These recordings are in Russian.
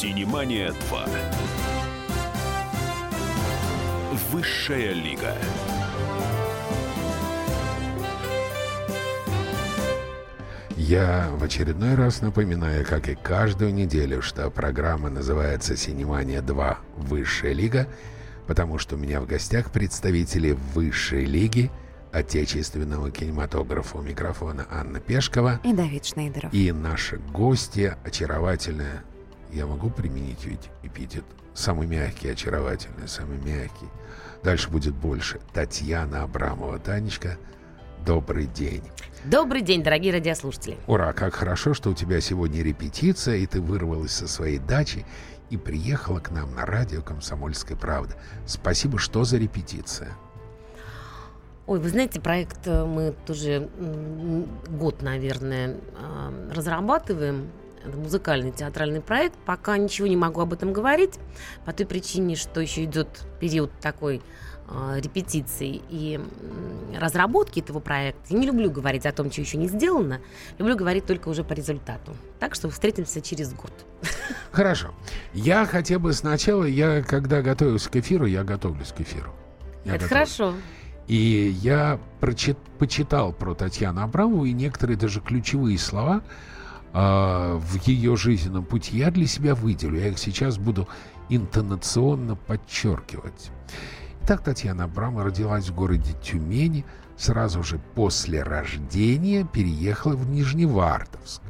Синемания 2. Высшая лига. Я в очередной раз напоминаю, как и каждую неделю, что программа называется «Синемания 2. Высшая лига», потому что у меня в гостях представители Высшей лиги отечественного кинематографа у микрофона Анна Пешкова И Давид Шнейдеров. и наши гости очаровательная, я могу применить ведь эпитет, самый мягкий, очаровательный, самый мягкий. Дальше будет больше. Татьяна Абрамова. Танечка, добрый день. Добрый день, дорогие радиослушатели. Ура, как хорошо, что у тебя сегодня репетиция, и ты вырвалась со своей дачи и приехала к нам на радио «Комсомольская правда». Спасибо, что за репетиция? Ой, вы знаете, проект э, мы тоже год, наверное, э, разрабатываем. Это музыкальный театральный проект. Пока ничего не могу об этом говорить, по той причине, что еще идет период такой э, репетиции и разработки этого проекта. Я не люблю говорить о том, что еще не сделано. Люблю говорить только уже по результату. Так что встретимся через год. Хорошо. Я хотя бы сначала, я когда готовился к эфиру, я готовлюсь к эфиру. Я Это готовлюсь. хорошо. И я прочит- почитал про Татьяну Абрамову и некоторые даже ключевые слова а, в ее жизненном пути я для себя выделю. Я их сейчас буду интонационно подчеркивать. Итак, Татьяна Абрамова родилась в городе Тюмени. Сразу же после рождения переехала в Нижневартовск.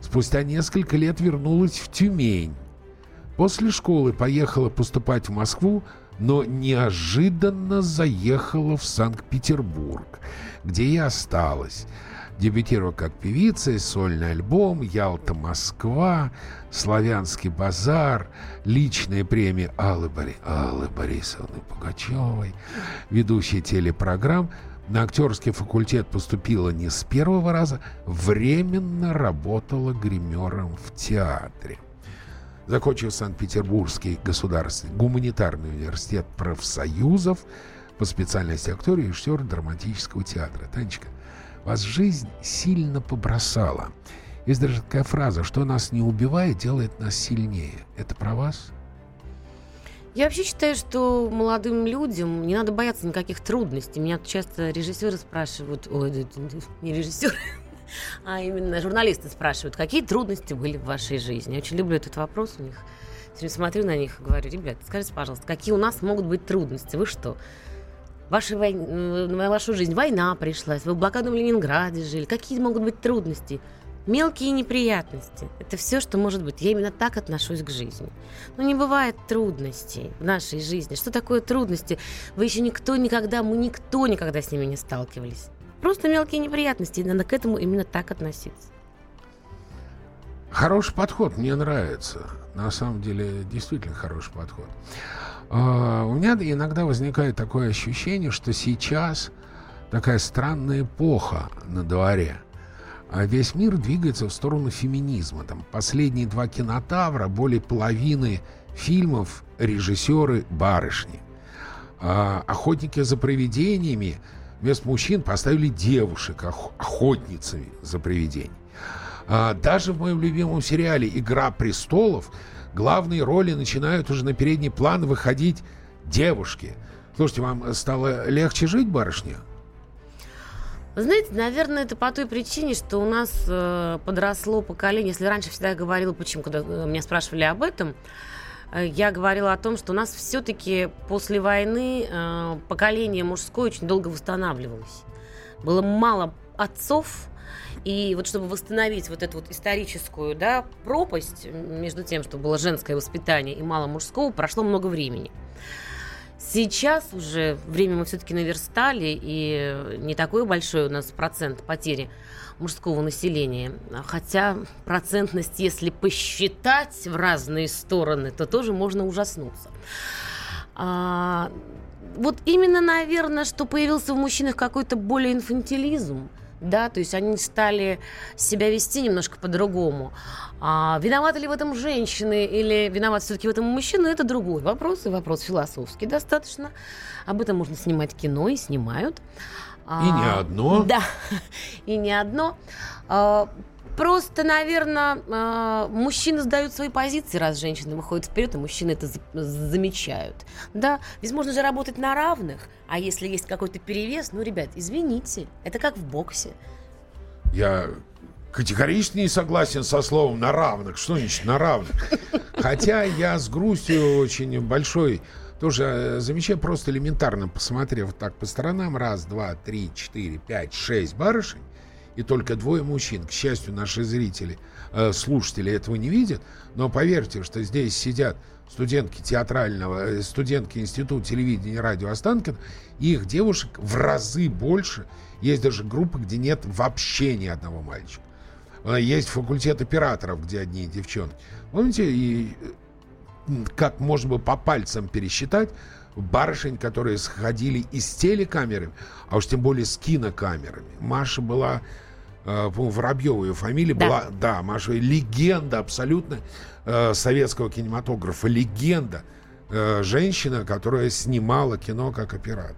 Спустя несколько лет вернулась в Тюмень. После школы поехала поступать в Москву, но неожиданно заехала в Санкт-Петербург, где и осталась. Дебютировала как певица, сольный альбом «Ялта, Москва», «Славянский базар», личная премия Аллы, Бори... Аллы Борисовны Пугачевой, ведущая телепрограмм. На актерский факультет поступила не с первого раза, временно работала гримером в театре. Закончив Санкт-Петербургский государственный гуманитарный университет профсоюзов по специальности актер и режиссер драматического театра. Танечка, вас жизнь сильно побросала. Есть даже такая фраза, что нас не убивает, делает нас сильнее. Это про вас? Я вообще считаю, что молодым людям не надо бояться никаких трудностей. Меня часто режиссеры спрашивают, ой, не режиссеры, а именно журналисты спрашивают, какие трудности были в вашей жизни. Я очень люблю этот вопрос у них. Все смотрю на них и говорю, ребята, скажите, пожалуйста, какие у нас могут быть трудности? Вы что? Вашей вой... На вашу жизнь война пришлась, вы в блокадном Ленинграде жили. Какие могут быть трудности? Мелкие неприятности. Это все, что может быть. Я именно так отношусь к жизни. Но не бывает трудностей в нашей жизни. Что такое трудности? Вы еще никто никогда, мы никто никогда с ними не сталкивались. Просто мелкие неприятности, и надо к этому именно так относиться. Хороший подход, мне нравится. На самом деле, действительно хороший подход. А, У меня иногда возникает такое ощущение, что сейчас такая странная эпоха на дворе. А весь мир двигается в сторону феминизма. Там последние два кинотавра, более половины фильмов режиссеры барышни. А охотники за привидениями вместо мужчин поставили девушек ох- охотницами за привидениями. Даже в моем любимом сериале «Игра престолов» главные роли начинают уже на передний план выходить девушки. Слушайте, вам стало легче жить, барышня? Знаете, наверное, это по той причине, что у нас э, подросло поколение. Если раньше всегда я говорила, почему, когда э, меня спрашивали об этом, э, я говорила о том, что у нас все-таки после войны э, поколение мужское очень долго восстанавливалось. Было мало отцов, и вот чтобы восстановить вот эту вот историческую да, пропасть между тем, что было женское воспитание и мало мужского, прошло много времени. Сейчас уже время мы все-таки наверстали, и не такой большой у нас процент потери мужского населения. Хотя процентность, если посчитать в разные стороны, то тоже можно ужаснуться. А, вот именно, наверное, что появился в мужчинах какой-то более инфантилизм, да, то есть они стали себя вести немножко по-другому. А виноваты ли в этом женщины или виноват все-таки в этом мужчина, это другой вопрос, и вопрос философский достаточно. Об этом можно снимать кино, и снимают. И не А, одно. Да, и не одно. А, Просто, наверное, мужчины сдают свои позиции, раз женщины выходят вперед, и мужчины это замечают. Да, ведь можно же работать на равных, а если есть какой-то перевес, ну, ребят, извините, это как в боксе. Я категорически не согласен со словом «на равных». Что значит «на равных»? Хотя я с грустью очень большой тоже э, замечаю, просто элементарно посмотрев так по сторонам, раз, два, три, четыре, пять, шесть барышень, и только двое мужчин. К счастью, наши зрители, э, слушатели этого не видят, но поверьте, что здесь сидят студентки театрального, э, студентки Института телевидения и радио Останкин, их девушек в разы больше. Есть даже группы, где нет вообще ни одного мальчика. Э, есть факультет операторов, где одни девчонки. Помните, и как можно бы по пальцам пересчитать барышень, которые сходили из телекамеры, а уж тем более с кинокамерами. Маша была, э, Воробьева ее фамилия да. была, да, Маша легенда абсолютно э, советского кинематографа, легенда. Э, женщина, которая снимала кино как оператор.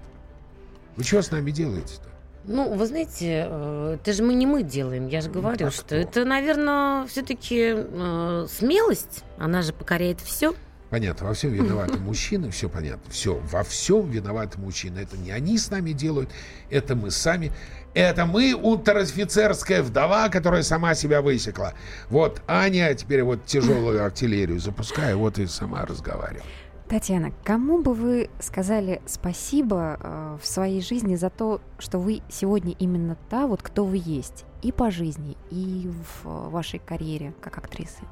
Вы что с нами делаете-то? Ну, вы знаете, э, это же мы не мы делаем. Я же ну, говорю, а что кто? это, наверное, все-таки э, смелость. Она же покоряет все. Понятно, во всем виноваты мужчины, все понятно. Все, во всем виноваты мужчины. Это не они с нами делают, это мы сами. Это мы, унтер-офицерская вдова, которая сама себя высекла. Вот Аня теперь вот тяжелую артиллерию запуская, вот и сама разговаривает. Татьяна, кому бы вы сказали спасибо э, в своей жизни за то, что вы сегодня именно та, вот кто вы есть, и по жизни, и в э, вашей карьере как актрисы?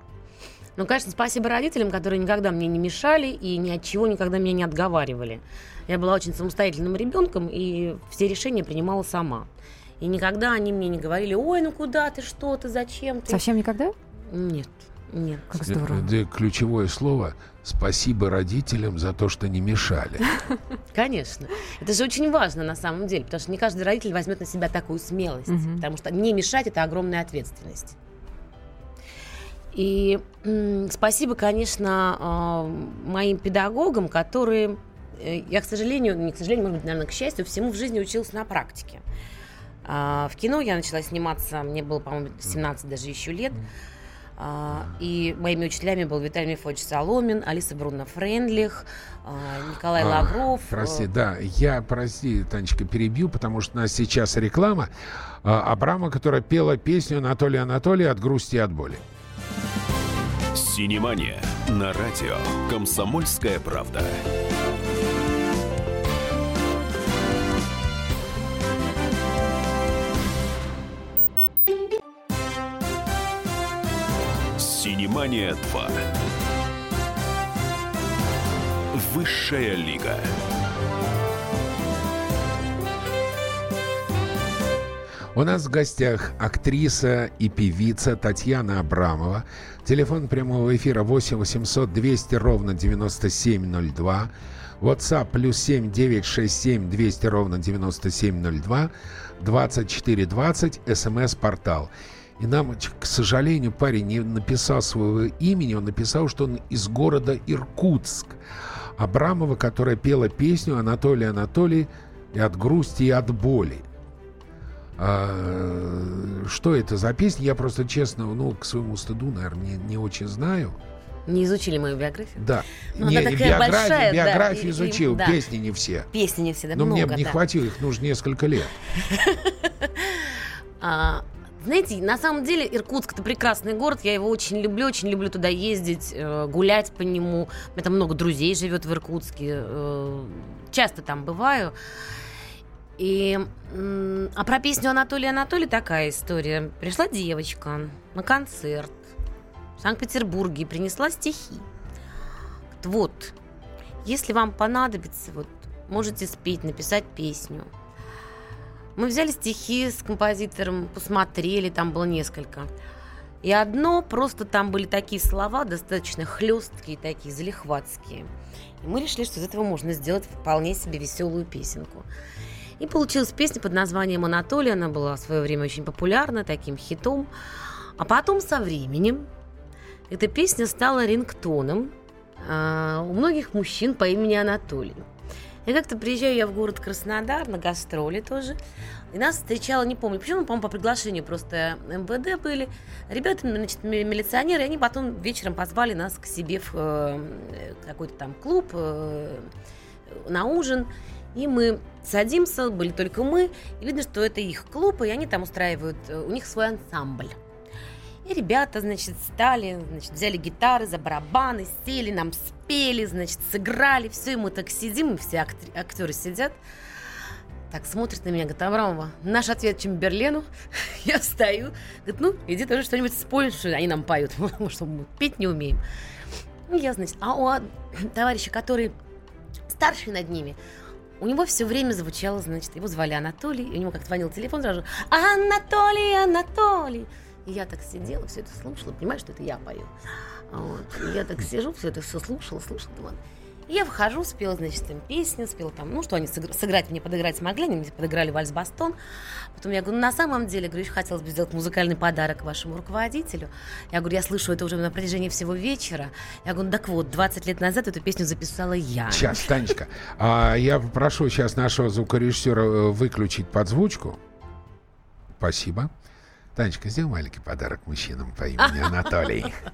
Ну, конечно, спасибо родителям, которые никогда мне не мешали и ни от чего никогда меня не отговаривали. Я была очень самостоятельным ребенком и все решения принимала сама. И никогда они мне не говорили, ой, ну куда ты, что ты, зачем ты. Совсем никогда? Нет. Нет. Как здорово. Где ключевое слово «спасибо родителям за то, что не мешали». Конечно. Это же очень важно на самом деле, потому что не каждый родитель возьмет на себя такую смелость, потому что не мешать – это огромная ответственность. И спасибо, конечно, э, моим педагогам, которые, э, я, к сожалению, не к сожалению, может быть, наверное, к счастью, всему в жизни училась на практике. Э, в кино я начала сниматься, мне было, по-моему, 17 даже еще лет. А, и моими учителями был Виталий Мефодович Соломин, Алиса Бруно Френдлих, а, Николай а, Лавров. Прости, да, я, прости, Танечка, перебью, потому что у нас сейчас реклама Абрама, которая пела песню Анатолия Анатолия «От грусти и от боли». Синемания на радио «Комсомольская правда». Синемания 2. Высшая лига. У нас в гостях актриса и певица Татьяна Абрамова. Телефон прямого эфира 8 800 200 ровно 9702. WhatsApp плюс 7 967 200 ровно 9702. 2420 смс-портал. И нам, к сожалению, парень не написал своего имени, он написал, что он из города Иркутск. Абрамова, которая пела песню Анатолий Анатолий и от грусти и от боли. А, что это за песня? Я просто честно, ну, к своему стыду, наверное, не, не очень знаю. Не изучили мою биографию? Да. Ну, не, она такая биографию, большая, биографию да, изучил, и, да. песни не все. Песни не все, да, Но много, мне бы не да. хватило, их нужно несколько лет. А, знаете, на самом деле Иркутск это прекрасный город, я его очень люблю, очень люблю туда ездить, э, гулять по нему. У меня там много друзей живет в Иркутске, э, часто там бываю. И, а про песню Анатолия Анатолий такая история. Пришла девочка на концерт в Санкт-Петербурге и принесла стихи. Вот, если вам понадобится, вот, можете спеть, написать песню. Мы взяли стихи с композитором, посмотрели, там было несколько. И одно, просто там были такие слова, достаточно хлесткие, такие залихватские. И мы решили, что из этого можно сделать вполне себе веселую песенку. И получилась песня под названием «Анатолий». Она была в свое время очень популярна, таким хитом. А потом со временем эта песня стала рингтоном э, у многих мужчин по имени Анатолий. И как-то приезжаю я в город Краснодар на гастроли тоже. И нас встречала, не помню, почему, по-моему, по приглашению просто МВД были. Ребята, значит, милиционеры, они потом вечером позвали нас к себе в э, какой-то там клуб э, на ужин. И мы садимся, были только мы, и видно, что это их клуб, и они там устраивают, э, у них свой ансамбль. И ребята, значит, стали, значит, взяли гитары за барабаны, сели, нам спели, значит, сыграли, все, и мы так сидим, и все актер, актеры сидят, так смотрит на меня, говорит, Аврамова, наш ответ Чемберлену. Я стою, говорит, ну, иди тоже что-нибудь спой, что они нам поют, потому что мы петь не умеем. И я, значит, а у товарища, который старший над ними, у него все время звучало, значит, его звали Анатолий, и у него как звонил телефон сразу, Анатолий, Анатолий. И я так сидела, все это слушала, понимаю, что это я пою. Вот. И я так сижу, все это все слушала, слушала, думаю, я вхожу, спела, значит, им песню, спела там, ну, что они сыграть мне подыграть смогли, они мне подыграли вальс-бастон. Потом я говорю, ну, на самом деле, говорю, еще хотелось бы сделать музыкальный подарок вашему руководителю. Я говорю, я слышу это уже на протяжении всего вечера. Я говорю, ну, так вот, 20 лет назад эту песню записала я. Сейчас, Танечка, а, я попрошу сейчас нашего звукорежиссера э, выключить подзвучку. Спасибо. Танечка, сделай маленький подарок мужчинам по имени Анатолий.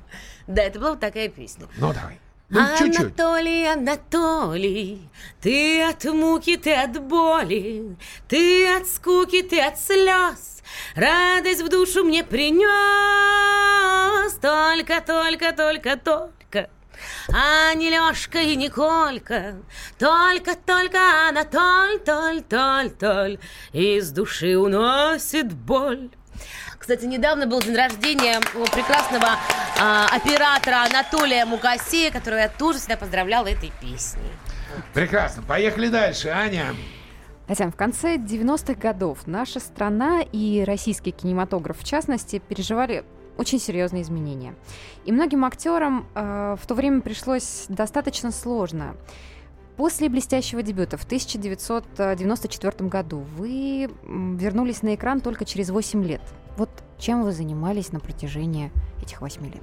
Да, это была такая песня. Ну, давай. Ну, Анатолий, Анатолий, ты от муки, ты от боли, ты от скуки, ты от слез, радость в душу мне принес. Только, только, только, только, а не Лешка и не Колька, только, только Анатоль, толь, толь, толь, из души уносит боль. Кстати, недавно был день рождения у прекрасного э, оператора Анатолия Мукасея, которого я тоже всегда поздравляла этой песней. Прекрасно. Поехали дальше, Аня. Татьяна, в конце 90-х годов наша страна и российский кинематограф, в частности, переживали очень серьезные изменения. И многим актерам э, в то время пришлось достаточно сложно. После блестящего дебюта в 1994 году вы вернулись на экран только через 8 лет. Вот чем вы занимались на протяжении этих 8 лет?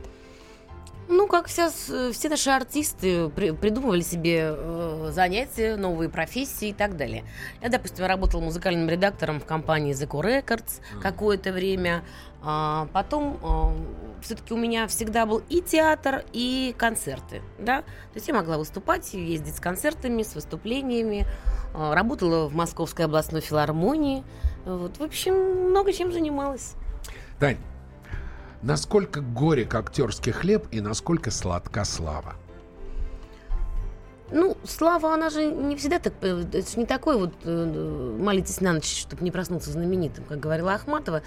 Ну, как вся, все наши артисты при, придумывали себе э, занятия, новые профессии и так далее. Я, допустим, работала музыкальным редактором в компании The Records mm. какое-то время. А, потом а, все-таки у меня всегда был и театр, и концерты. Да? То есть я могла выступать, ездить с концертами, с выступлениями. А, работала в Московской областной филармонии. Вот, в общем, много чем занималась. Тань, насколько горек актерский хлеб и насколько сладка слава? Ну, слава, она же не всегда так... Э, это же не такой вот э, молитесь на ночь, чтобы не проснуться знаменитым, как говорила Ахматова.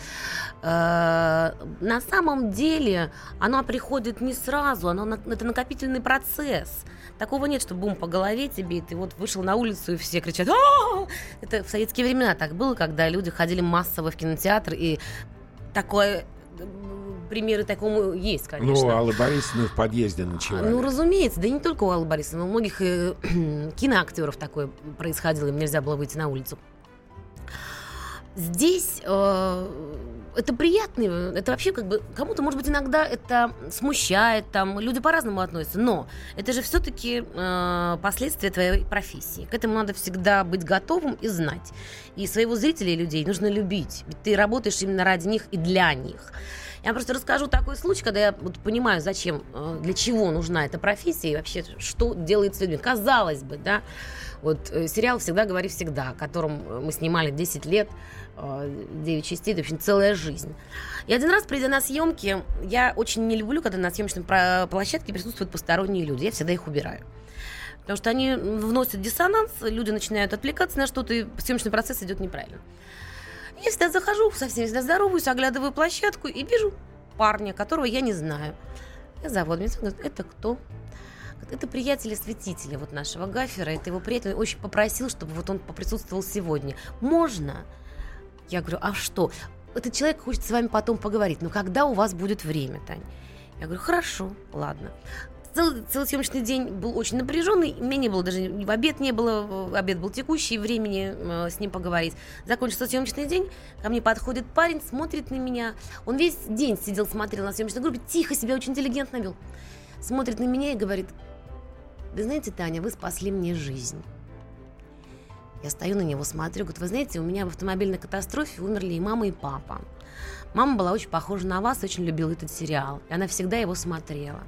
Э, на самом деле она приходит не сразу, она, это накопительный процесс. Такого нет, что бум по голове тебе, и ты вот вышел на улицу, и все кричат! Это в советские времена так было, когда люди ходили массово в кинотеатр, и такое примеры такому есть, конечно. Ну, Алла Борисовна в подъезде ночевали. Ну, разумеется, да и не только у Аллы Борисовны, у многих э, киноактеров такое происходило, им нельзя было выйти на улицу. Здесь э, это приятно, это вообще как бы кому-то, может быть, иногда это смущает, там люди по-разному относятся, но это же все-таки э, последствия твоей профессии. К этому надо всегда быть готовым и знать. И своего зрителя и людей нужно любить, ведь ты работаешь именно ради них и для них. Я просто расскажу такой случай, когда я вот понимаю, зачем, э, для чего нужна эта профессия и вообще, что делает с людьми. Казалось бы, да, вот э, сериал «Всегда говори всегда», которым мы снимали 10 лет, 9 э, частей, это, общем, целая жизнь. И один раз, придя на съемки, я очень не люблю, когда на съемочной площадке присутствуют посторонние люди. Я всегда их убираю. Потому что они вносят диссонанс, люди начинают отвлекаться на что-то, и съемочный процесс идет неправильно. Я всегда захожу, со всеми всегда здороваюсь, оглядываю площадку и вижу парня, которого я не знаю. Я зову, мне говорит, это кто? Это приятель осветителя вот нашего Гафера, это его приятель очень попросил, чтобы вот он поприсутствовал сегодня. Можно? Я говорю, а что? Этот человек хочет с вами потом поговорить. Но когда у вас будет время, Тань? Я говорю, хорошо, ладно. Целый, целый съемочный день был очень напряженный. Меня не было даже в обед не было. Обед был текущий, времени э, с ним поговорить. Закончился съемочный день. Ко мне подходит парень, смотрит на меня. Он весь день сидел, смотрел на съемочной группе, тихо себя очень интеллигентно вел. Смотрит на меня и говорит, вы знаете, Таня, вы спасли мне жизнь. Я стою на него, смотрю, говорит, вы знаете, у меня в автомобильной катастрофе умерли и мама, и папа. Мама была очень похожа на вас, очень любила этот сериал. И она всегда его смотрела.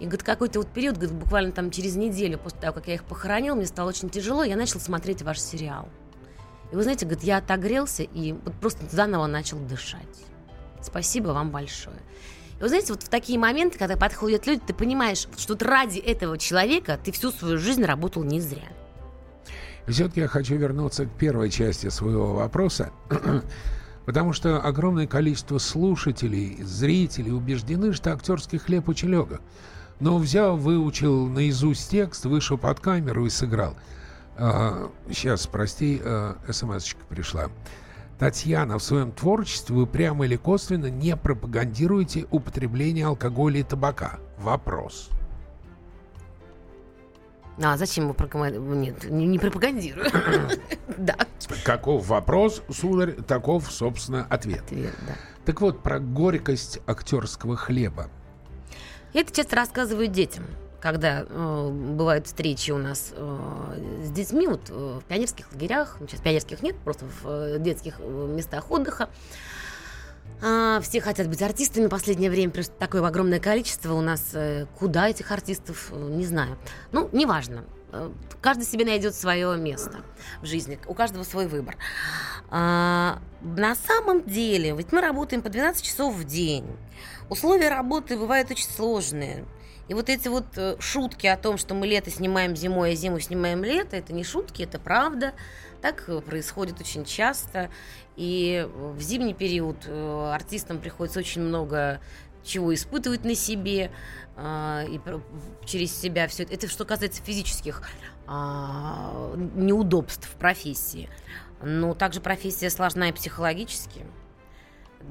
И, говорит, какой-то вот период, говорит, буквально там через неделю после того, как я их похоронил, мне стало очень тяжело, я начал смотреть ваш сериал. И вы знаете, говорит, я отогрелся и вот просто заново начал дышать. Спасибо вам большое. И вы знаете, вот в такие моменты, когда подходят люди, ты понимаешь, что ради этого человека ты всю свою жизнь работал не зря. Все-таки я хочу вернуться к первой части своего вопроса, потому что огромное количество слушателей, зрителей убеждены, что актерский хлеб очень легок. Но взял, выучил наизусть текст, вышел под камеру и сыграл. А, сейчас, прости, а, смс-очка пришла. Татьяна, в своем творчестве вы прямо или косвенно не пропагандируете употребление алкоголя и табака? Вопрос. А зачем его пропагандировать? Нет, не, не пропагандирую. Да. Каков вопрос, сударь, таков, собственно, ответ. Ответ, да. Так вот, про горькость актерского хлеба. Это часто рассказываю детям когда э, бывают встречи у нас э, с детьми, вот э, в пионерских лагерях, сейчас пионерских нет, просто в э, детских э, местах отдыха. Э, все хотят быть артистами в последнее время, просто такое огромное количество у нас. Э, куда этих артистов, не знаю. Ну, неважно. Каждый себе найдет свое место в жизни, у каждого свой выбор. А, на самом деле, ведь мы работаем по 12 часов в день. Условия работы бывают очень сложные. И вот эти вот э, шутки о том, что мы лето снимаем зимой, а зиму снимаем лето, это не шутки, это правда. Так э, происходит очень часто. И в зимний период э, артистам приходится очень много чего испытывать на себе и через себя все это. Это что касается физических а, неудобств профессии. Но также профессия сложна и психологически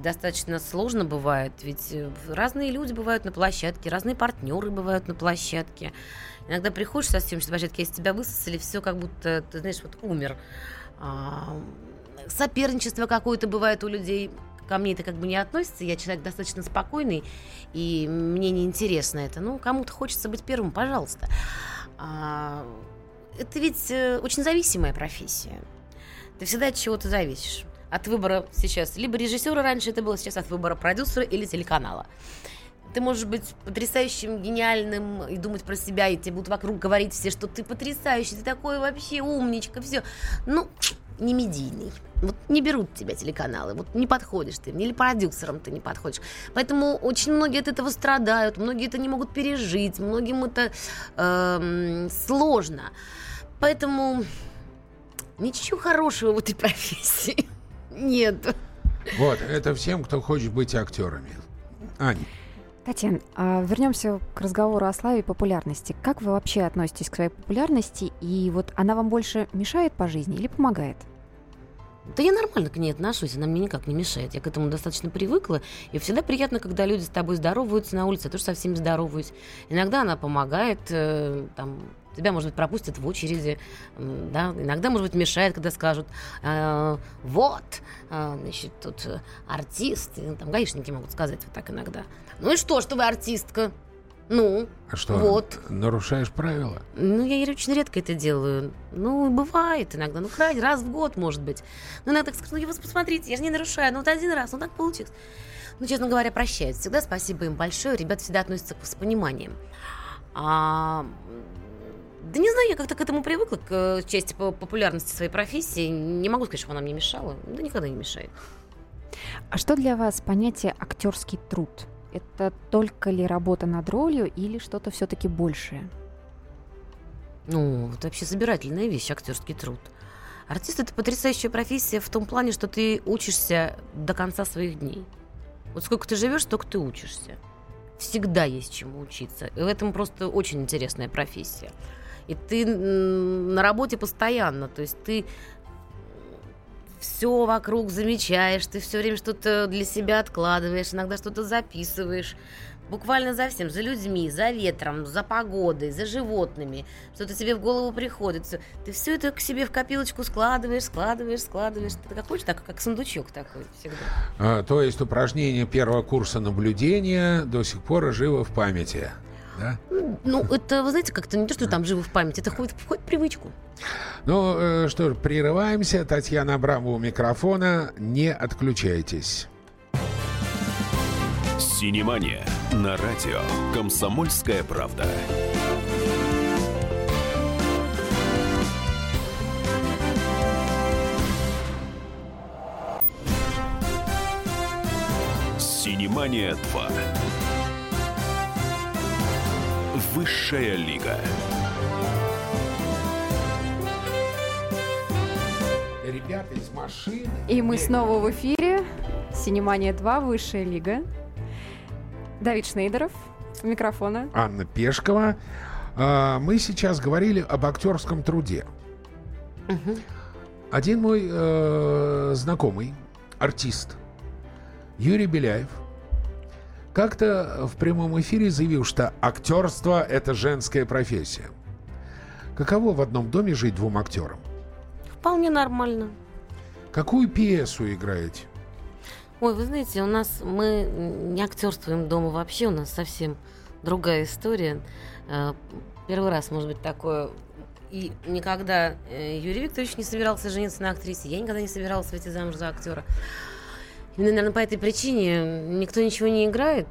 достаточно сложно бывает, ведь э, разные люди бывают на площадке, разные партнеры бывают на площадке. Иногда приходишь со съемочной площадки, если тебя высосали, все как будто, ты знаешь, вот умер. А, соперничество какое-то бывает у людей. Ко мне это как бы не относится, я человек достаточно спокойный, и мне не интересно это. Ну, кому-то хочется быть первым, пожалуйста. А, это ведь э, очень зависимая профессия. Ты всегда от чего-то зависишь от выбора сейчас либо режиссера раньше это было, сейчас от выбора продюсера или телеканала. Ты можешь быть потрясающим, гениальным и думать про себя, и тебе будут вокруг говорить все, что ты потрясающий, ты такой вообще умничка, все. Ну, не медийный. Вот не берут тебя телеканалы, вот не подходишь ты, или продюсером ты не подходишь. Поэтому очень многие от этого страдают, многие это не могут пережить, многим это э, сложно. Поэтому ничего хорошего в этой профессии. Нет. Вот, это всем, кто хочет быть актерами. Аня. Татьяна, а вернемся к разговору о славе и популярности. Как вы вообще относитесь к своей популярности? И вот она вам больше мешает по жизни или помогает? Да я нормально к ней отношусь, она мне никак не мешает. Я к этому достаточно привыкла. И всегда приятно, когда люди с тобой здороваются на улице, я тоже со всеми здороваюсь. Иногда она помогает, э, там, тебя, может быть, пропустят в очереди, да, иногда, может быть, мешает, когда скажут, э, вот, э, значит, тут артист, и, там, гаишники могут сказать вот так иногда. Ну и что, что вы артистка? Ну, а что, вот. нарушаешь правила? Ну, я очень редко это делаю. Ну, бывает иногда, ну, крайне, раз в год, может быть. Ну, иногда так скажу, ну, я вас посмотрите, я же не нарушаю, ну, вот один раз, ну, так получилось. Ну, честно говоря, прощают всегда, спасибо им большое, ребята всегда относятся с пониманием. А, да не знаю, я как-то к этому привыкла, к э, части популярности своей профессии. Не могу сказать, что она мне мешала. Да никогда не мешает. А что для вас понятие актерский труд? Это только ли работа над ролью или что-то все-таки большее? Ну, это вообще собирательная вещь, актерский труд. Артист это потрясающая профессия в том плане, что ты учишься до конца своих дней. Вот сколько ты живешь, столько ты учишься. Всегда есть чему учиться. И в этом просто очень интересная профессия. И ты на работе постоянно, то есть ты все вокруг замечаешь, ты все время что-то для себя откладываешь, иногда что-то записываешь. Буквально за всем, за людьми, за ветром, за погодой, за животными. Что-то тебе в голову приходит. Ты все это к себе в копилочку складываешь, складываешь, складываешь. Ты как хочешь, так как сундучок такой всегда. А, то есть упражнение первого курса наблюдения до сих пор живо в памяти. Да? Ну, это, вы знаете, как-то не то, что там живо в память, это входит, входит в привычку. Ну э, что ж, прерываемся. Татьяна Абрамова у микрофона. Не отключайтесь. Синемания на радио «Комсомольская правда». Синемания 2. Высшая лига. Ребята из машины. И мы снова в эфире. Синемания 2, высшая лига. Давид Шнейдеров, у микрофона. Анна Пешкова. А, Мы сейчас говорили об актерском труде. Один мой э, знакомый, артист, Юрий Беляев, как-то в прямом эфире заявил, что актерство – это женская профессия. Каково в одном доме жить двум актерам? Вполне нормально. Какую пьесу играете? Ой, вы знаете, у нас мы не актерствуем дома вообще, у нас совсем другая история. Э, Первый раз, может быть, такое. И никогда э, Юрий Викторович не собирался жениться на актрисе, я никогда не собиралась выйти замуж за актера. Именно, наверное, по этой причине никто ничего не играет.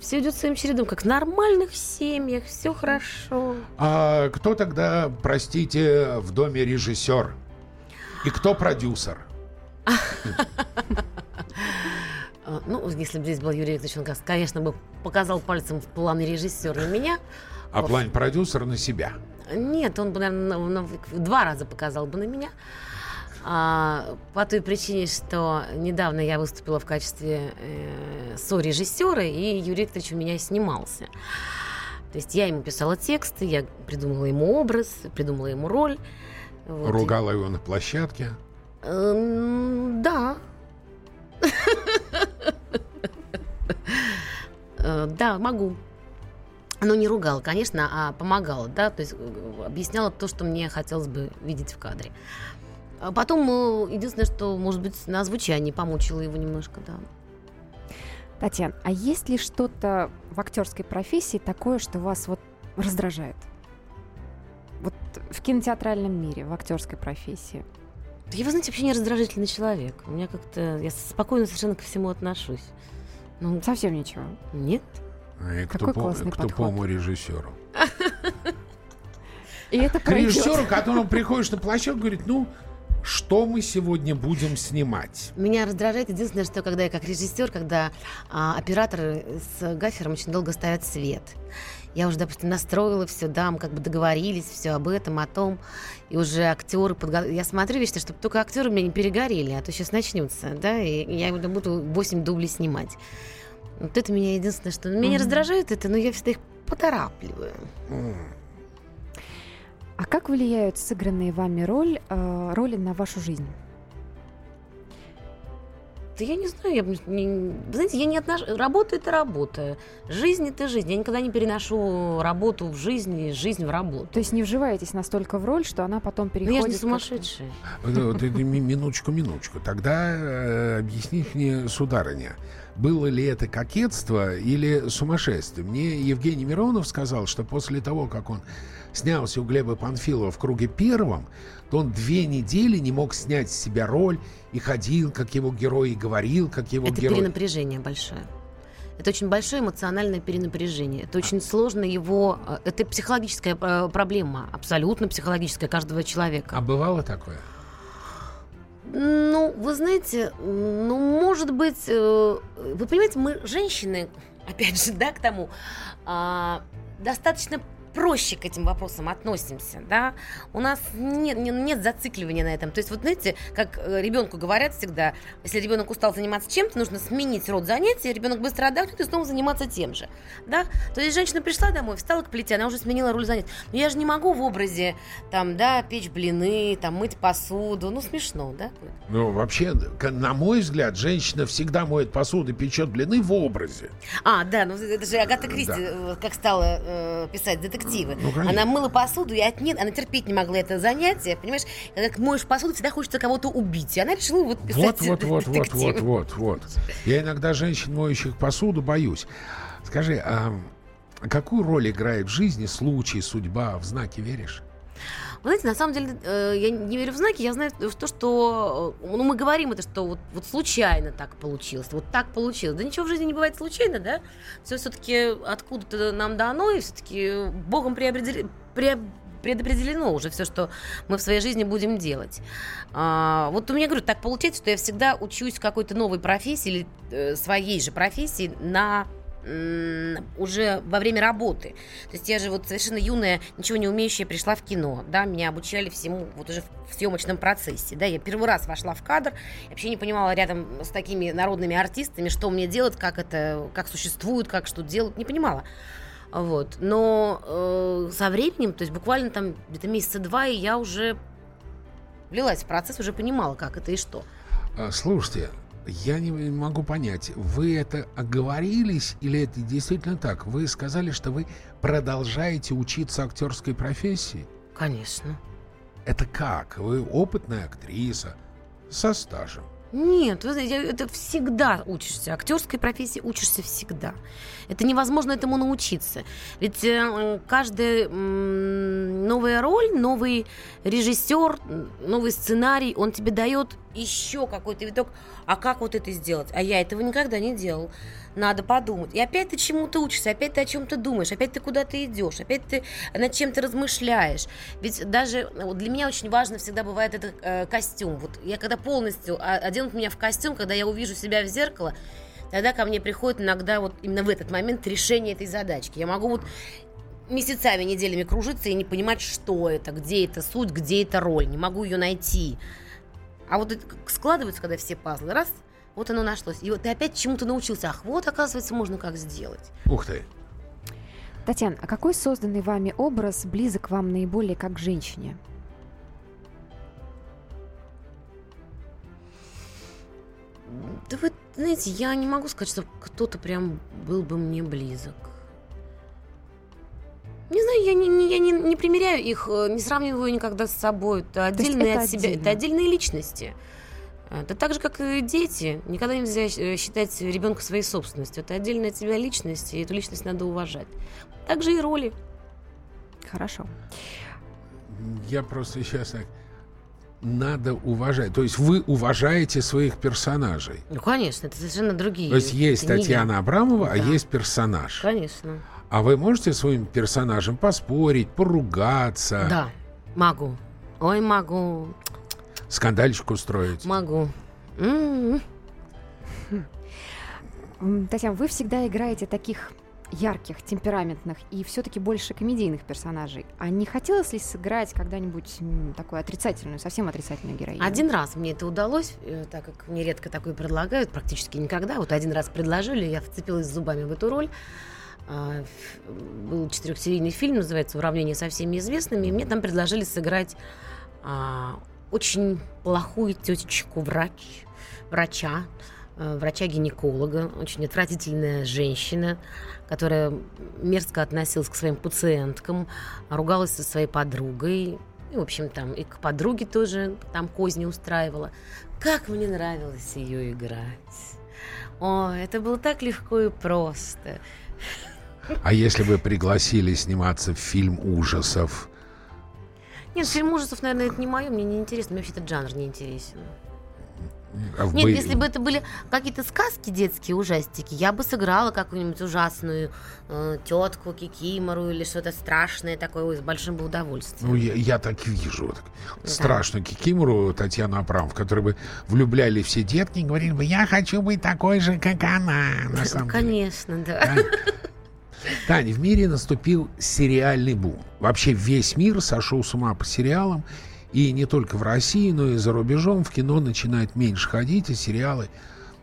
Все идет своим чередом, как в нормальных семьях, все хорошо. А кто тогда, простите, в доме режиссер? И кто продюсер? А, Ну, если бы здесь был Юрий Викторович, он, конечно, бы показал пальцем в план режиссера на меня. А план продюсер на себя. Нет, он бы, наверное, два раза показал бы на меня. А, по той причине, что недавно я выступила в качестве э, сорежиссера, и Юрий Викторович у меня снимался. То есть я ему писала тексты, я придумала ему образ, придумала ему роль. Вот. Ругала его на площадке. Эм, Да. Э, Да, могу. Но не ругала, конечно, а помогала, да, то есть э, объясняла то, что мне хотелось бы видеть в кадре. А потом, э, единственное, что, может быть, на озвучании помучила его немножко, да. Татьяна, а есть ли что-то в актерской профессии такое, что вас вот раздражает? Вот в кинотеатральном мире, в актерской профессии. Я, вы знаете, вообще не раздражительный человек. У меня как-то... Я спокойно совершенно ко всему отношусь. Ну, Совсем ничего. нет. И к Какой тупо- классный к подход. тупому режиссеру. И это К режиссеру, которому приходишь на площадку, говорит, ну, что мы сегодня будем снимать? Меня раздражает единственное, что когда я как режиссер, когда а, операторы с гафером очень долго ставят свет. Я уже, допустим, настроила все, да, мы как бы договорились, все об этом, о том. И уже актеры подго- Я смотрю, видите, чтобы только актеры у меня не перегорели, а то сейчас начнется, да, и я буду 8 дублей снимать. Вот это меня единственное, что меня Мгм. раздражает это, но я всегда их поторапливаю. М, А как влияют сыгранные вами роль, э, роли на вашу жизнь? Да я не знаю, я, не- знаете, я не отношу... Работа – это работа, жизнь – это жизнь. Я никогда не переношу работу в жизнь и жизнь в работу. То есть не вживаетесь настолько в роль, что она потом Ну, я же не переходит... сумасшедшая. ну, Минуточку, минуточку. Тогда э, объясните мне, сударыня, было ли это кокетство или сумасшествие? Мне Евгений Миронов сказал, что после того, как он снялся у Глеба Панфилова в круге первом, то он две недели не мог снять с себя роль и ходил, как его герой, и говорил, как его Это герой. перенапряжение большое. Это очень большое эмоциональное перенапряжение. Это очень сложно его... э, Это психологическая э, проблема, абсолютно психологическая каждого человека. А бывало такое? Ну, вы знаете, ну, может быть, э, вы понимаете, мы, женщины, опять же, да, к тому, а, достаточно проще к этим вопросам относимся, да, у нас нет, не- нет зацикливания на этом. То есть, вот знаете, как э, ребенку говорят всегда, если ребенок устал заниматься чем-то, нужно сменить род занятий, ребенок быстро отдохнет и снова заниматься тем же, да. То есть женщина пришла домой, встала к плите, она уже сменила роль занятий. Но я же не могу в образе, там, да, печь блины, там, мыть посуду, ну, смешно, да? Ну, вообще, на мой взгляд, женщина всегда моет посуду, печет блины в образе. А, да, ну это же Агата Кристи, Да. э, как стала э, писать детективы. Ну, конечно. она мыла посуду, и от нет, она терпеть не могла это занятие, понимаешь? Когда ты моешь посуду, всегда хочется кого-то убить. И она решила вот писать Вот, вот, вот, вот, вот, вот, вот. Я иногда женщин, моющих посуду, боюсь. Скажи, А какую роль играет в жизни случай, судьба? В знаки веришь? Вы знаете, на самом деле, э, я не верю в знаки, я знаю в то, что э, ну, мы говорим это, что вот, вот случайно так получилось, вот так получилось. Да ничего в жизни не бывает случайно, да? Все все-таки откуда-то нам дано, и все-таки Богом преопредели... пре... предопределено уже все, что мы в своей жизни будем делать. А, вот у меня, говорю, так получается, что я всегда учусь какой-то новой профессии или э, своей же профессии на уже во время работы. То есть я же вот совершенно юная, ничего не умеющая пришла в кино, да, меня обучали всему вот уже в съемочном процессе, да, я первый раз вошла в кадр, вообще не понимала рядом с такими народными артистами, что мне делать, как это, как существует, как что делать, не понимала. Вот. Но э, со временем, то есть буквально там где-то месяца два, и я уже влилась в процесс, уже понимала, как это и что. А, слушайте, я не могу понять, вы это оговорились или это действительно так? Вы сказали, что вы продолжаете учиться актерской профессии? Конечно. Это как? Вы опытная актриса со стажем. Нет, вы знаете, это всегда учишься. Актерской профессии учишься всегда. Это невозможно этому научиться. Ведь э, каждая новая роль, новый режиссер, новый сценарий, он тебе дает еще какой-то виток. А как вот это сделать? А я этого никогда не делал надо подумать. И опять ты чему-то учишься, опять ты о чем-то думаешь, опять ты куда-то идешь, опять ты над чем-то размышляешь. Ведь даже для меня очень важно всегда бывает этот э, костюм. Вот я когда полностью а, оденут меня в костюм, когда я увижу себя в зеркало, тогда ко мне приходит иногда вот именно в этот момент решение этой задачки. Я могу вот месяцами, неделями кружиться и не понимать, что это, где это суть, где это роль. Не могу ее найти. А вот складываются, когда все пазлы, раз – вот оно нашлось. И вот ты опять чему-то научился. Ах, вот, оказывается, можно как сделать. Ух ты. Татьяна, а какой созданный вами образ близок вам наиболее как женщине? Да вы знаете, я не могу сказать, что кто-то прям был бы мне близок. Не знаю, я не, не, я не, не примеряю их, э, не сравниваю никогда с собой. Это отдельные это от себя, это отдельные личности. Это так же, как и дети. Никогда нельзя э, считать ребенка своей собственностью. Это отдельная от тебя личность, и эту личность надо уважать. Так же и роли. Хорошо. Я просто сейчас так надо уважать. То есть вы уважаете своих персонажей. Ну, конечно, это совершенно другие. То есть есть это Татьяна Абрамова, а да. а есть персонаж. Конечно. А вы можете своим персонажем поспорить, поругаться? Да, могу. Ой, могу скандальчик устроить? Могу. М-м-м. Татьяна, вы всегда играете таких ярких, темпераментных и все-таки больше комедийных персонажей. А не хотелось ли сыграть когда-нибудь такую отрицательную, совсем отрицательную героиню? Один раз мне это удалось, э, так как мне редко такое предлагают, практически никогда. Вот один раз предложили, я вцепилась зубами в эту роль. А, был четырехсерийный фильм, называется «Уравнение со всеми известными», и мне там предложили сыграть а, очень плохую тетечку врач, врача, э, врача-гинеколога, очень отвратительная женщина, которая мерзко относилась к своим пациенткам, ругалась со своей подругой, и, в общем, там и к подруге тоже там козни устраивала. Как мне нравилось ее играть. О, это было так легко и просто. А если бы пригласили сниматься в фильм ужасов, нет, фильм ужасов, наверное, это не мое, мне не интересно, мне вообще этот жанр не интересен. А Нет, бы... если бы это были какие-то сказки детские, ужастики, я бы сыграла какую-нибудь ужасную э, тетку, кикимору или что-то страшное такое с большим бы удовольствием. Ну, я, я так вижу. Вот, да. Страшную кикимору Татьяну Абрамов, в которой бы влюбляли все детки и говорили бы, я хочу быть такой же, как она. На самом Конечно, деле. да. Таня, в мире наступил сериальный бум. Вообще весь мир сошел с ума по сериалам. И не только в России, но и за рубежом в кино начинает меньше ходить, и сериалы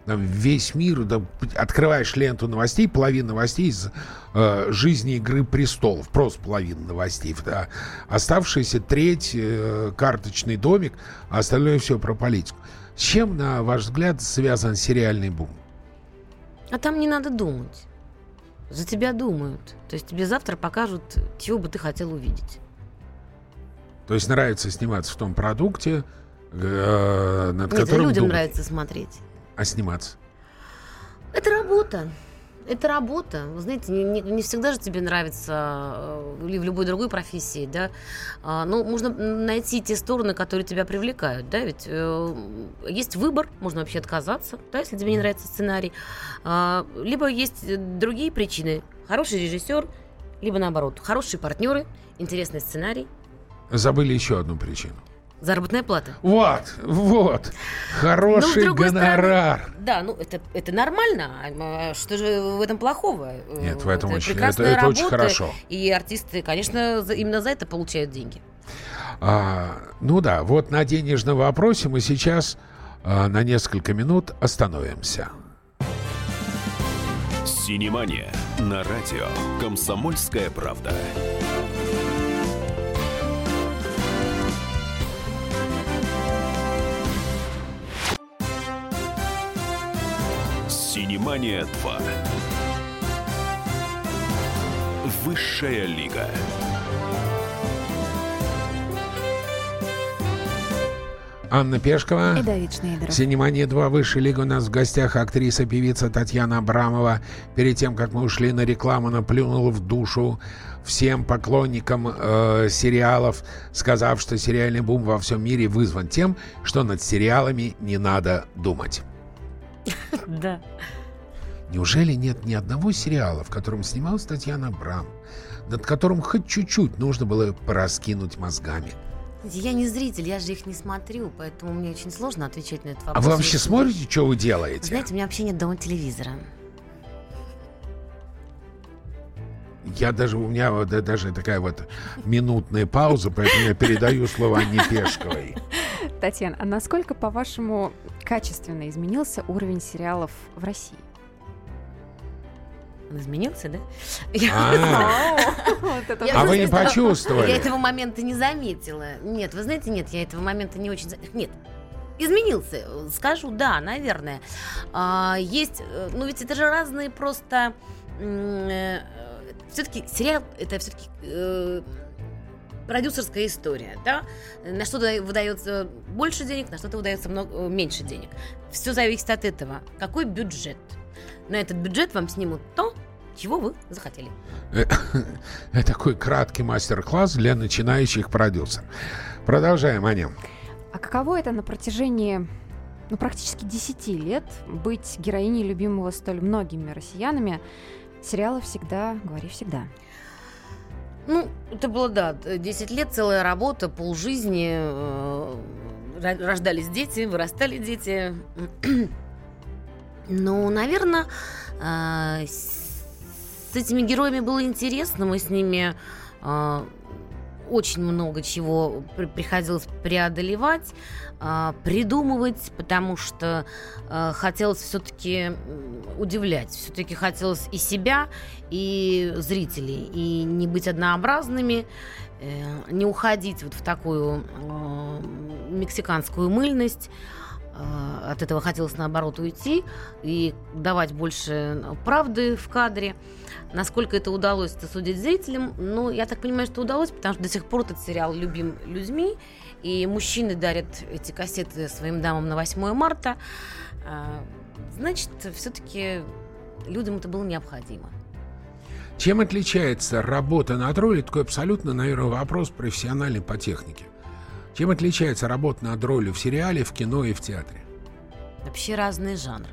там, весь мир, да, открываешь ленту новостей, половина новостей из э, жизни Игры престолов, просто половина новостей. Да. Оставшаяся треть, э, карточный домик, а остальное все про политику. С чем, на ваш взгляд, связан сериальный бум? А там не надо думать за тебя думают. То есть тебе завтра покажут, чего бы ты хотел увидеть. То есть нравится сниматься в том продукте, э, над Нет, которым людям думать. нравится смотреть. А сниматься? Это работа. Это работа. Вы знаете, не, не, не всегда же тебе нравится э, или в любой другой профессии, да. А, ну, можно найти те стороны, которые тебя привлекают, да, ведь э, есть выбор, можно вообще отказаться, да, если тебе не нравится сценарий. А, либо есть другие причины. Хороший режиссер, либо наоборот, хорошие партнеры, интересный сценарий. Забыли еще одну причину. Заработная плата. Вот, вот. Хороший Ну, гонорар. стороны, да, ну это, это нормально. А Что же в этом плохого? Нет, в этом это очень- это- это очень работа, хорошо. И артисты, конечно, именно за это получают деньги. А, ну да, вот на денежном вопросе мы сейчас а, на несколько минут остановимся. Синемания на радио «Комсомольская правда». Синемания 2. Высшая лига. Анна Пешкова. И Давид Шнейдеров. Синемания 2 Высшая лига. У нас в гостях актриса, певица Татьяна Абрамова. Перед тем, как мы ушли на рекламу, она плюнула в душу всем поклонникам э, сериалов, сказав, что сериальный бум во всем мире вызван тем, что над сериалами не надо думать. Да. Неужели нет ни одного сериала, в котором снималась Татьяна Абрам, над которым хоть чуть-чуть нужно было пораскинуть мозгами? Я не зритель, я же их не смотрю, поэтому мне очень сложно отвечать на этот А вопрос. вы вообще смотрите, что вы делаете? Знаете, у меня вообще нет дома телевизора. Я даже, у меня вот э, даже такая вот минутная пауза, поэтому я передаю слово Анне Пешковой. Татьяна, а насколько, по-вашему, качественно изменился уровень сериалов в России? Он изменился, да? А, а вы не почувствовали? Я этого момента не заметила. Нет, вы знаете, нет, я этого момента не очень... за- Нет, изменился. Скажу, да, наверное. А, есть, э, ну ведь это же разные просто... все-таки сериал это все-таки продюсерская история, да? На что-то выдается больше денег, на что-то выдается много, э, меньше денег. Все зависит от этого. Какой бюджет? На этот бюджет вам снимут то, чего вы захотели. Это такой краткий мастер-класс для начинающих продюсеров. Продолжаем, Аня. А каково это на протяжении ну, практически 10 лет быть героиней любимого столь многими россиянами сериала «Всегда, говори всегда». Ну, это было, да, 10 лет, целая работа, полжизни. э, Рождались дети, вырастали дети. Ну, наверное, с этими героями было интересно. Мы с ними э, очень много чего при- приходилось преодолевать, э, придумывать, потому что э, хотелось все-таки удивлять. Все-таки хотелось и себя, и зрителей, и не быть однообразными, э, не уходить вот в такую э, мексиканскую мыльность. Э, От этого хотелось наоборот уйти и давать больше правды в кадре. Насколько это удалось, это судить зрителям. Но я так понимаю, что удалось, потому что до сих пор этот сериал любим людьми. И мужчины дарят эти кассеты своим дамам на 8 марта. А, Значит, все-таки людям это было необходимо. Чем отличается работа над ролью? Такой абсолютно, наверное, вопрос профессиональный по технике. Чем отличается работа над ролью в сериале, в кино и в театре? Вообще разные жанры.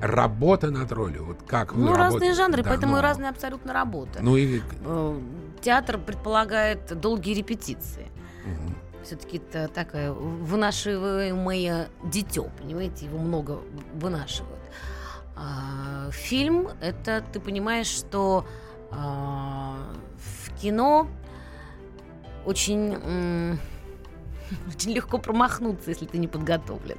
Работа над ролью. Вот как вы Ну, разные работаете? жанры, Да, поэтому ну, и разная абсолютно работа. Ну и... Э, Театр предполагает долгие репетиции. мгм. Все-таки это такое вынашиваемое дитё, понимаете, его много вынашивают. А фильм это ты понимаешь, что а, в кино очень, очень легко промахнуться, если ты не подготовлен.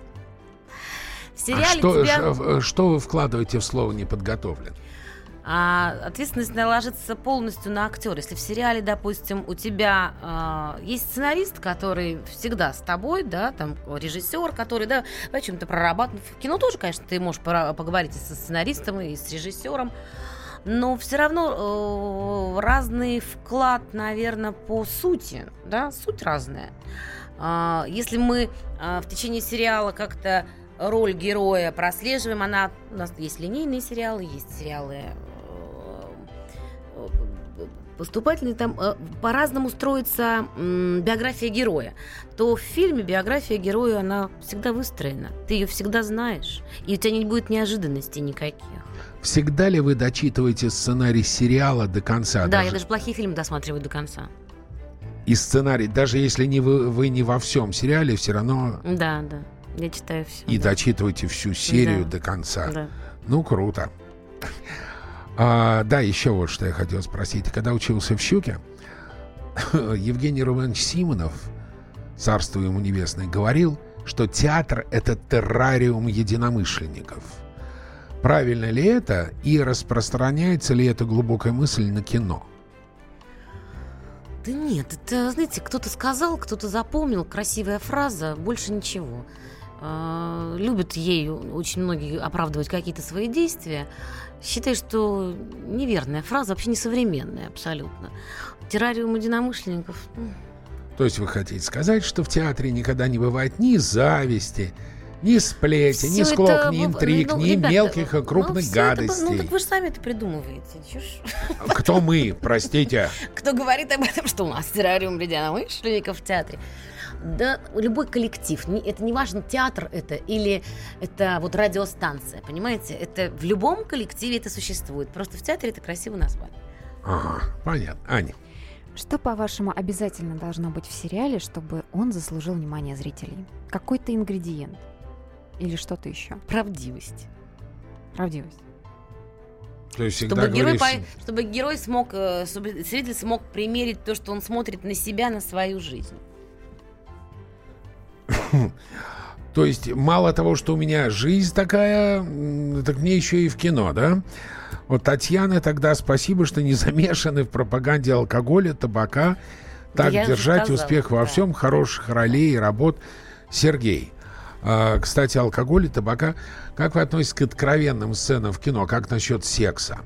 В А сериале что, тебя... ш- что вы вкладываете в слово «неподготовлен»? А ответственность ложится полностью на актера. Если в сериале, допустим, у тебя а, есть сценарист, который всегда с тобой, да, там режиссер, который, да, о чем-то прорабатывает. В кино тоже, конечно, ты можешь поговорить и со сценаристом, и с режиссером. Но все равно э, разный вклад, наверное, по сути, да, суть разная. А, если мы а, в течение сериала как-то роль героя прослеживаем. Она, у нас есть линейные сериалы, есть сериалы э, поступательные, там э, по-разному строится биография героя, то в фильме биография героя, она всегда выстроена. Ты ее всегда знаешь, и у тебя не будет неожиданностей никаких. Всегда ли вы дочитываете сценарий сериала до конца? Да, я даже плохие фильмы досматриваю до конца. И сценарий, даже если не вы, вы не во всем сериале, все равно Да, да. Я читаю все. и да. дочитываете всю серию Да. до конца. Да. Ну, круто. А, да, еще вот что я хотел спросить. Когда учился в «Щуке», Евгений Рубенович Симонов, царство ему небесное, говорил, что театр — это террариум единомышленников. Правильно ли это и распространяется ли эта глубокая мысль на кино? Да нет, это, знаете, кто-то сказал, кто-то запомнил, красивая фраза, больше ничего. А, Любят ею очень многие оправдывать какие-то свои действия. Считаю, что неверная фраза, вообще несовременная абсолютно. Террариум единомышленников. ну, То есть вы хотите сказать, что в театре никогда не бывает ни зависти, ни сплети, ни склок, это ни быв- интриг, ну, ни ребята, мелких и ну, крупных это б- гадостей. ну, так вы же сами это придумываете. Чё ж- Кто мы, простите? Кто говорит об этом, что у нас террариум единомышленников в театре? Да, любой коллектив, не- это не важно, театр это или это вот радиостанция, понимаете? Это в любом коллективе это существует. Просто в театре это красиво назвали. Ага, понятно. Аня, Что, по-вашему, обязательно должно быть в сериале, чтобы он заслужил внимание зрителей? Какой-то ингредиент? Или что-то еще? Правдивость. Правдивость. то есть всегда Чтобы герой, говоришь... по- чтобы герой смог, э, чтобы зритель смог примерить то, что он смотрит на себя, на свою жизнь. То есть мало того, что у меня жизнь такая, так мне еще и в кино, да? Вот Татьяна, тогда спасибо, что не замешаны в пропаганде алкоголя, табака. Да Так же держать сказала, успех во да. всем, хороших ролей и работ. Сергей. А, кстати, алкоголь и табака. Как вы относитесь к откровенным сценам в кино? Как насчет секса?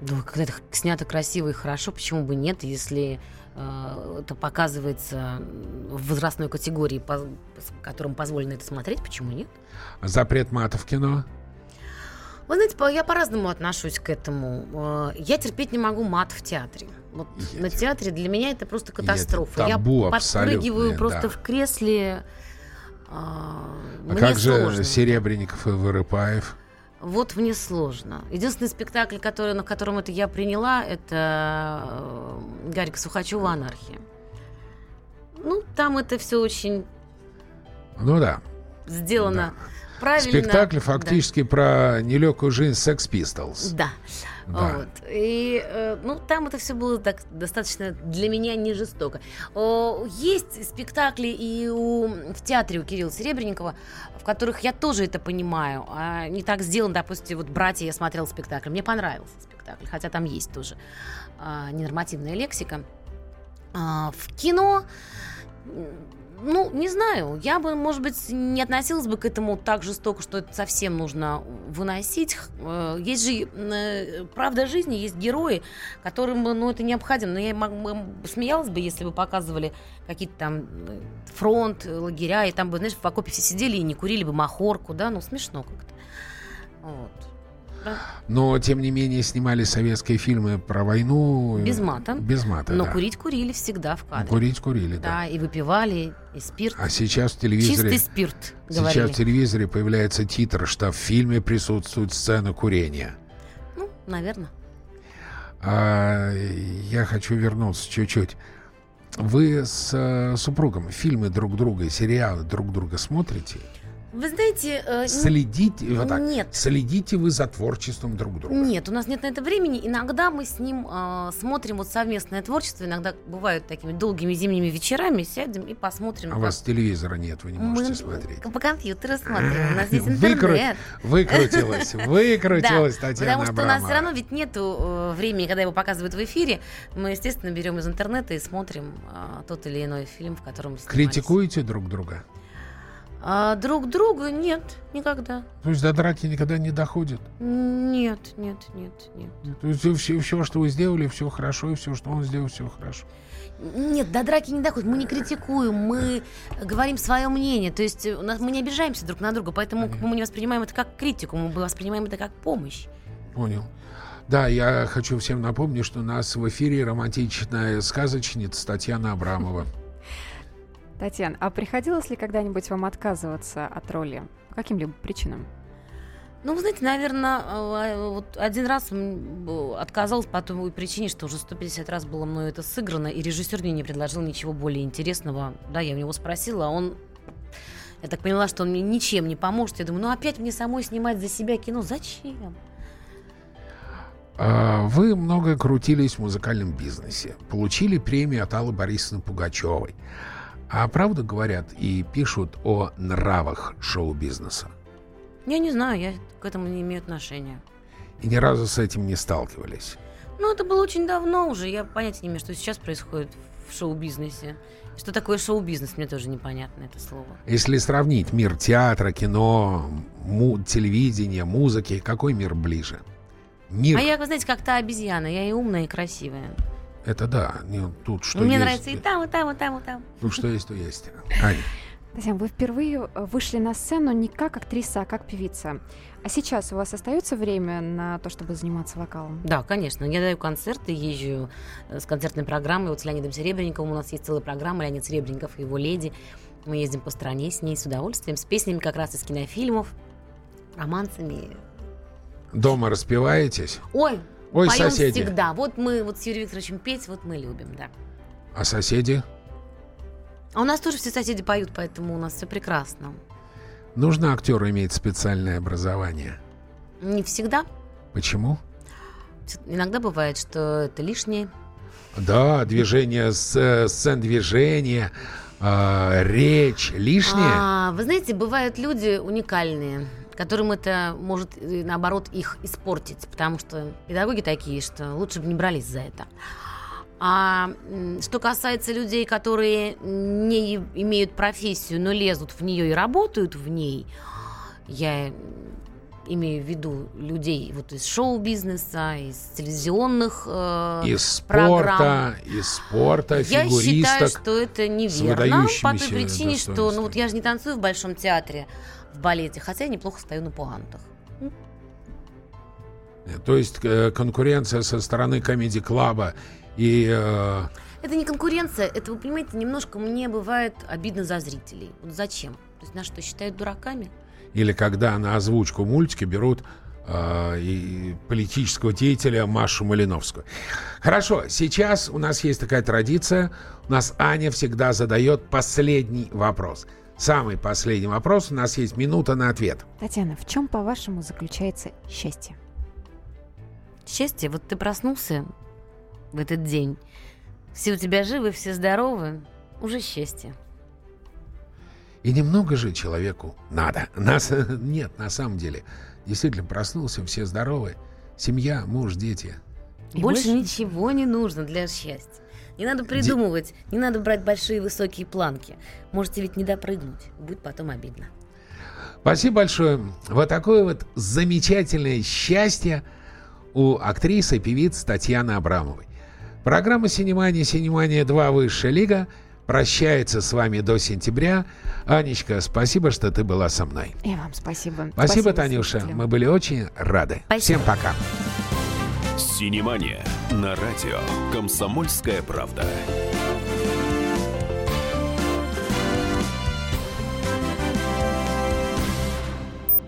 Да, когда это снято красиво и хорошо, почему бы нет, если э, это показывается в возрастной категории, по, которым позволено это смотреть, почему нет? Запрет мата в кино? Вы знаете, я по-разному отношусь к этому. Э, Я терпеть не могу мат в театре. Вот Я на те- театре для меня это просто катастрофа. Я табу подпрыгиваю абсолютное, просто да. в кресле. А, А мне как же. Серебренников и Вырыпаев? Вот мне сложно. Единственный спектакль, который, на котором это я приняла, это э, Гарика Сухачева «Анархия». Ну, там это все очень Ну да. сделано правильно. Спектакль Да. фактически про нелегкую жизнь Sex Pistols. Да. Да. Вот. И, э, ну, там это все было так достаточно для меня не жестоко. Есть спектакли и у, в театре у Кирилла Серебренникова, в которых я тоже это понимаю. А не так сделано, допустим, вот «Братья» я смотрела спектакль. Мне понравился спектакль, хотя там есть тоже а, ненормативная лексика. А, в кино, ну, не знаю, я бы, может быть, не относилась бы к этому так жестоко, что это совсем нужно выносить. Э, Есть же э, правда жизни, есть герои, которым, ну, это необходимо. Но я смеялась бы, если бы показывали какие-то там э, фронт, лагеря, и там бы, знаешь, в окопе все сидели и не курили бы махорку, да, ну, смешно как-то. Вот. Да. Но, тем не менее, снимали советские фильмы про войну. Без мата. Без мата, Но да. курить курили всегда в кадре. Курить курили, да. Да, и выпивали, и спирт. А сейчас в телевизоре... Чистый спирт, Сейчас говорили. в телевизоре появляется титр, что в фильме присутствует сцена курения. Ну, наверное. А, я хочу вернуться чуть-чуть. Вы с э, супругом фильмы друг друга, сериалы друг друга смотрите? Вы знаете, э, Следите, вот так, нет. следите вы за творчеством друг друга? Нет, у нас нет на это времени. Иногда мы с ним э, смотрим вот совместное творчество. Иногда бывают такими долгими зимними вечерами. Сядем и посмотрим. А у как- вас телевизора нет, вы не Мы можете смотреть. по компьютеру смотрим. У нас есть интернет. Выкрутилась, выкрутилась Татьяна Потому что у нас все равно ведь нет времени, когда его показывают в эфире. Мы, естественно, берем из интернета и смотрим э, тот или иной фильм, в котором. Критикуете друг друга? А друг друга нет, никогда. То есть до драки никогда не доходит? Нет, нет, нет, нет. То есть все, все, что вы сделали, все хорошо, и все, что он сделал, все хорошо. Нет, до драки не доходит. Мы не критикуем, мы говорим свое мнение. То есть у нас, мы не обижаемся друг на друга, поэтому мы не воспринимаем это как критику, мы воспринимаем это как помощь. Понял. Да, я хочу всем напомнить, что у нас в эфире романтичная сказочница Татьяна Абрамова. Татьяна, а приходилось ли когда-нибудь вам отказываться от роли? По каким-либо причинам? Ну, вы знаете, наверное, э, вот один раз отказалась по той причине, что уже 150 раз было мною это сыграно, и режиссер мне не предложил ничего более интересного. Да, я у него спросила, а он... Я так поняла, что он мне ничем не поможет. Я думаю, ну опять мне самой снимать за себя кино. Зачем? А, вы много крутились в музыкальном бизнесе. Получили премию от Аллы Борисовны Пугачевой. А правда говорят и пишут о нравах шоу-бизнеса? Я не знаю, я к этому не имею отношения. И ни разу с этим не сталкивались? Ну, это было очень давно уже. Я понятия не имею, что сейчас происходит в шоу-бизнесе. Что такое шоу-бизнес, мне тоже непонятно это слово. Если сравнить мир театра, кино, му- телевидения, музыки, какой мир ближе? Мир... А я, вы знаете, как та обезьяна. Я и умная, и красивая. Это да. Не, тут что Мне есть... нравится и там, и там, и там, и там. Тут что есть, то есть. Аня. Татьяна, вы впервые вышли на сцену не как актриса, а как певица. А сейчас у вас остается время на то, чтобы заниматься вокалом? Да, конечно. Я даю концерты, езжу э, с концертной программой. Вот с Леонидом Серебренниковым у нас есть целая программа «Леонид Серебренников и его леди». Мы ездим по стране с ней с удовольствием, с песнями как раз из кинофильмов, романсами. Дома распеваетесь? Ой, Ой, поем соседи. всегда. Вот мы вот с Юрием Викторовичем петь, вот мы любим, да. А соседи? А у нас тоже все соседи поют, поэтому у нас все прекрасно. Нужно актеру иметь специальное образование? Не всегда. Почему? Иногда бывает, что это лишнее. Да, движение, сцен движения, э, речь лишнее. А, вы знаете, бывают люди уникальные которым это может, наоборот, их испортить, потому что педагоги такие, что лучше бы не брались за это. А что касается людей, которые не имеют профессию, но лезут в нее и работают в ней, я имею в виду людей вот из шоу-бизнеса, из телевизионных э, из программ. спорта, из спорта, Я считаю, что это неверно по той причине, что ну вот я же не танцую в большом театре, в балете, хотя я неплохо стою на пуантах. То есть э, конкуренция со стороны комедий-клаба и... Э... Это не конкуренция, это, вы понимаете, немножко мне бывает обидно за зрителей. Вот зачем? То есть нас что, считают дураками? Или когда на озвучку мультики берут э, и политического деятеля Машу Малиновскую. Хорошо, сейчас у нас есть такая традиция. У нас Аня всегда задает последний вопрос – Самый последний вопрос. У нас есть минута на ответ. Татьяна, в чем, по-вашему, заключается счастье? Счастье? Вот ты проснулся в этот день. Все у тебя живы, все здоровы. Уже счастье. И немного же человеку надо. Нас нет, на самом деле. Действительно, проснулся, все здоровы. Семья, муж, дети. И больше, больше ничего не нужно для счастья. Не надо придумывать, не надо брать большие высокие планки. Можете ведь не допрыгнуть, будет потом обидно. Спасибо большое. Вот такое вот замечательное счастье у актрисы и певицы Татьяны Абрамовой. Программа «Синемания», «Синемания 2. Высшая лига» прощается с вами до сентября. Анечка, спасибо, что ты была со мной. И вам спасибо. Спасибо, спасибо Танюша. Слушателям. Мы были очень рады. Спасибо. Всем пока. «Синемания» на радио «Комсомольская правда».